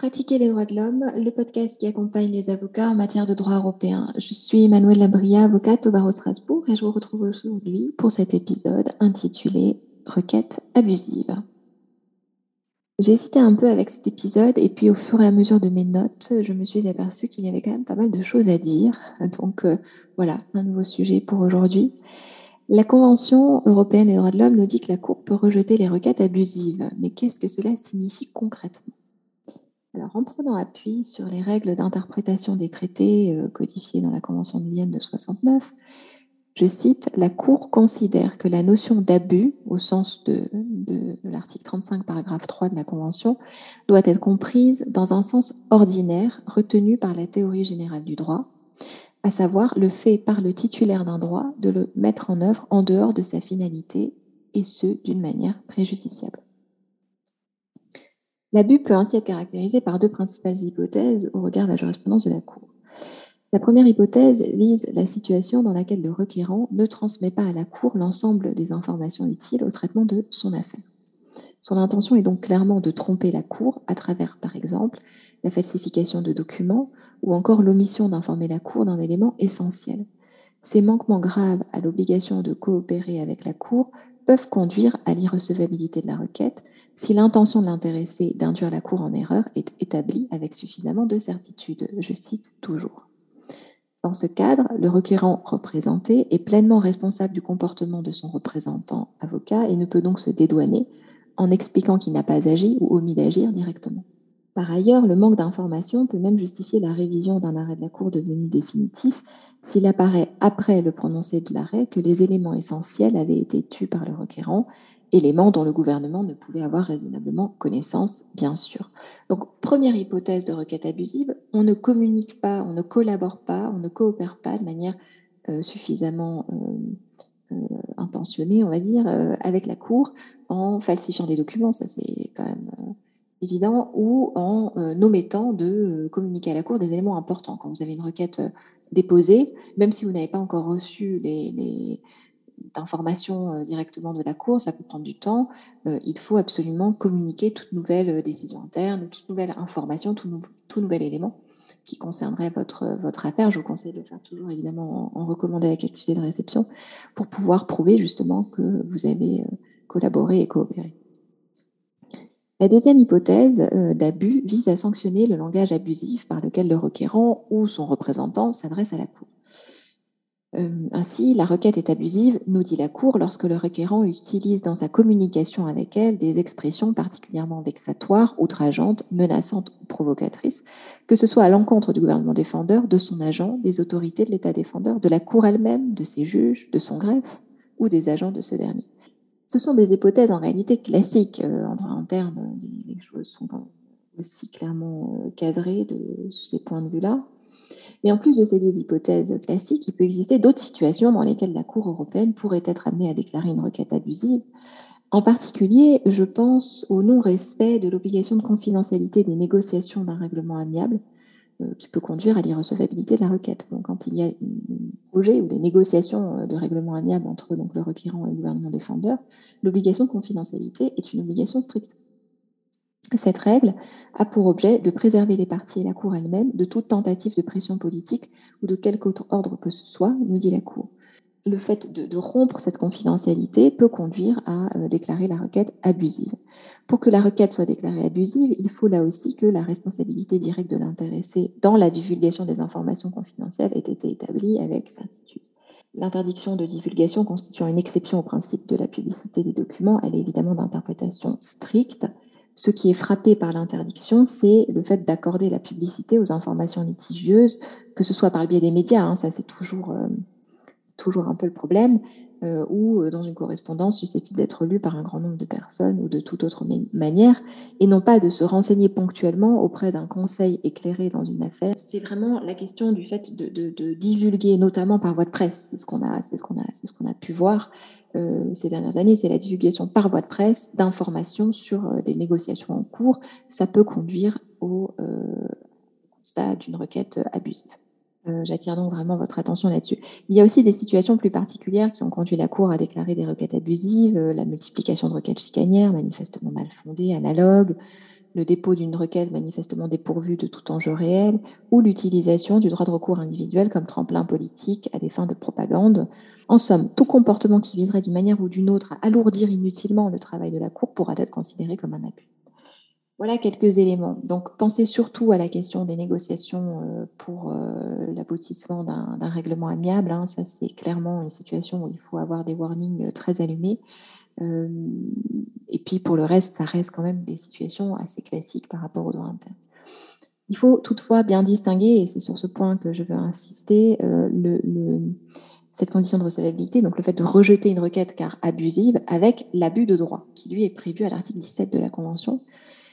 Pratiquer les droits de l'homme, le podcast qui accompagne les avocats en matière de droit européen. Je suis Emmanuelle Labria, avocate au barreau Strasbourg et je vous retrouve aujourd'hui pour cet épisode intitulé Requête abusive. J'ai hésité un peu avec cet épisode et puis au fur et à mesure de mes notes, je me suis aperçue qu'il y avait quand même pas mal de choses à dire. Donc euh, voilà, un nouveau sujet pour aujourd'hui. La Convention européenne des droits de l'homme nous dit que la Cour peut rejeter les requêtes abusives. Mais qu'est-ce que cela signifie concrètement? Alors, en prenant appui sur les règles d'interprétation des traités euh, codifiés dans la Convention de Vienne de 69, je cite, La Cour considère que la notion d'abus, au sens de, de l'article 35, paragraphe 3 de la Convention, doit être comprise dans un sens ordinaire retenu par la théorie générale du droit, à savoir le fait par le titulaire d'un droit de le mettre en œuvre en dehors de sa finalité, et ce, d'une manière préjudiciable. L'abus peut ainsi être caractérisé par deux principales hypothèses au regard de la jurisprudence de la Cour. La première hypothèse vise la situation dans laquelle le requérant ne transmet pas à la Cour l'ensemble des informations utiles au traitement de son affaire. Son intention est donc clairement de tromper la Cour à travers, par exemple, la falsification de documents ou encore l'omission d'informer la Cour d'un élément essentiel. Ces manquements graves à l'obligation de coopérer avec la Cour peuvent conduire à l'irrecevabilité de la requête si l'intention de l'intéressé d'induire la Cour en erreur est établie avec suffisamment de certitude. Je cite toujours. Dans ce cadre, le requérant représenté est pleinement responsable du comportement de son représentant avocat et ne peut donc se dédouaner en expliquant qu'il n'a pas agi ou omis d'agir directement. Par ailleurs, le manque d'information peut même justifier la révision d'un arrêt de la Cour devenu définitif s'il apparaît après le prononcé de l'arrêt que les éléments essentiels avaient été tus par le requérant éléments dont le gouvernement ne pouvait avoir raisonnablement connaissance, bien sûr. Donc, première hypothèse de requête abusive, on ne communique pas, on ne collabore pas, on ne coopère pas de manière euh, suffisamment euh, euh, intentionnée, on va dire, avec la Cour en falsifiant des documents, ça c'est quand même évident, ou en omettant de communiquer à la Cour des éléments importants. Quand vous avez une requête déposée, même si vous n'avez pas encore reçu les d'informations euh, directement de la Cour, ça peut prendre du temps. Euh, il faut absolument communiquer toute nouvelle euh, décision interne, toute nouvelle information, tout, nouvel élément qui concernerait votre, affaire. Je vous conseille de le faire toujours évidemment en, recommandé avec accusé de réception pour pouvoir prouver justement que vous avez collaboré et coopéré. La deuxième hypothèse d'abus vise à sanctionner le langage abusif par lequel le requérant ou son représentant s'adresse à la Cour. Euh, ainsi, la requête est abusive, nous dit la Cour, lorsque le requérant utilise dans sa communication avec elle des expressions particulièrement vexatoires, outrageantes, menaçantes ou provocatrices, que ce soit à l'encontre du gouvernement défendeur, de son agent, des autorités de l'État défendeur, de la Cour elle-même, de ses juges, de son greffe ou des agents de ce dernier. Ce sont des hypothèses en réalité classiques. Euh, en droit interne, les choses sont aussi clairement euh, cadrées de ces points de vue-là. Mais en plus de ces deux hypothèses classiques, il peut exister d'autres situations dans lesquelles la Cour européenne pourrait être amenée à déclarer une requête abusive. En particulier, je pense au non-respect de l'obligation de confidentialité des négociations d'un règlement amiable euh, qui peut conduire à l'irrecevabilité de la requête. Donc, quand il y a un projet ou des négociations euh, de règlement amiable entre le requérant et le gouvernement défendeur, l'obligation de confidentialité est une obligation stricte. Cette règle a pour objet de préserver les parties et la Cour elle-même de toute tentative de pression politique ou de quelque autre ordre que ce soit, nous dit la Cour. Le fait de, rompre cette confidentialité peut conduire à euh, déclarer la requête abusive. Pour que la requête soit déclarée abusive, il faut là aussi que la responsabilité directe de l'intéressé dans la divulgation des informations confidentielles ait été établie avec certitude. L'interdiction de divulgation constituant une exception au principe de la publicité des documents, elle est évidemment d'interprétation stricte ce qui est frappé par l'interdiction, c'est le fait d'accorder la publicité aux informations litigieuses, que ce soit par le biais des médias, hein, ça c'est toujours, euh, toujours un peu le problème, euh, ou euh, dans une correspondance susceptible d'être lue par un grand nombre de personnes ou de toute autre manière, et non pas de se renseigner ponctuellement auprès d'un conseil éclairé dans une affaire. C'est vraiment la question du fait de, divulguer, notamment par voie de presse, c'est ce qu'on a, ce qu'on a, ce a pu voir, euh, ces dernières années, c'est la divulgation par voie de presse d'informations sur euh, des négociations en cours. Ça peut conduire au constat d'une requête abusive. J'attire donc vraiment votre attention là-dessus. Il y a aussi des situations plus particulières qui ont conduit la Cour à déclarer des requêtes abusives, la multiplication de requêtes chicanières, manifestement mal fondées, analogues, le dépôt d'une requête manifestement dépourvue de tout enjeu réel, ou l'utilisation du droit de recours individuel comme tremplin politique à des fins de propagande. En somme, tout comportement qui viserait d'une manière ou d'une autre à alourdir inutilement le travail de la Cour pourra être considéré comme un abus. Voilà quelques éléments. Donc, pensez surtout à la question des négociations euh, pour euh, l'aboutissement d'un règlement amiable. Hein. Ça, c'est clairement une situation où il faut avoir des warnings euh, très allumés. Et puis, pour le reste, ça reste quand même des situations assez classiques par rapport au droit interne. Il faut toutefois bien distinguer, et c'est sur ce point que je veux insister, cette condition de recevabilité, donc le fait de rejeter une requête car abusive, avec l'abus de droit, qui lui est prévu à l'article 17 de la Convention.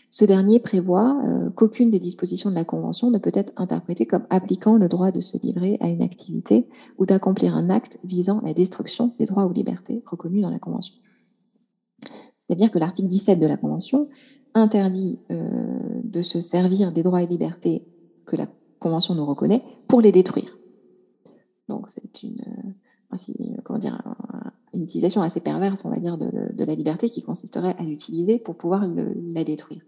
Ce dernier prévoit euh, qu'aucune des dispositions de la Convention ne peut être interprétée comme appliquant le droit de se livrer à une activité ou d'accomplir un acte visant la destruction des droits ou libertés reconnus dans la Convention. C'est-à-dire que l'article 17 de la Convention interdit euh, de se servir des droits et libertés que la Convention nous reconnaît pour les détruire. Donc c'est une, euh, comment dire, une utilisation assez perverse, on va dire, de, la liberté qui consisterait à l'utiliser pour pouvoir la détruire.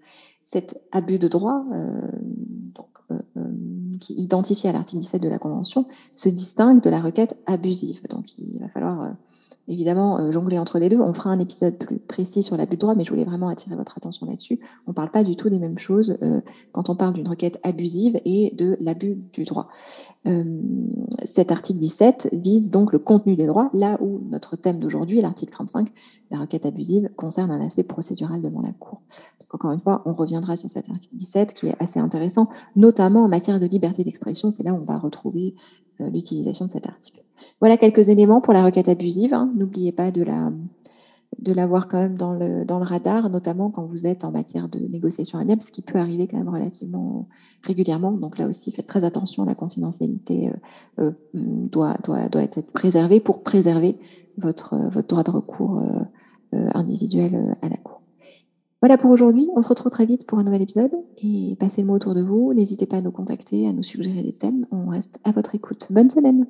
Cet abus de droit, euh, euh, euh, qui est identifié à l'article 17 de la Convention, se distingue de la requête abusive. Donc il va falloir évidemment euh, jongler entre les deux. On fera un épisode plus précis sur l'abus de droit, mais je voulais vraiment attirer votre attention là-dessus. On ne parle pas du tout des mêmes choses euh, quand on parle d'une requête abusive et de l'abus du droit. Euh, cet article 17 vise donc le contenu des droits, là où notre thème d'aujourd'hui, l'article 35, la requête abusive, concerne un aspect procédural devant la Cour. Encore une fois, on reviendra sur cet article 17 qui est assez intéressant, notamment en matière de liberté d'expression. C'est là où on va retrouver l'utilisation de cet article. Voilà quelques éléments pour la requête abusive. Hein. N'oubliez pas de la de l'avoir quand même dans le, dans le radar, notamment quand vous êtes en matière de négociation amiable, ce qui peut arriver quand même relativement régulièrement. Donc là aussi, faites très attention, la confidentialité euh, euh, doit, doit, doit être préservée pour préserver votre, votre droit de recours euh, individuel à la Cour. Voilà pour aujourd'hui. On se retrouve très vite pour un nouvel épisode et passez le mot autour de vous. N'hésitez pas à nous contacter, à nous suggérer des thèmes. On reste à votre écoute. Bonne semaine.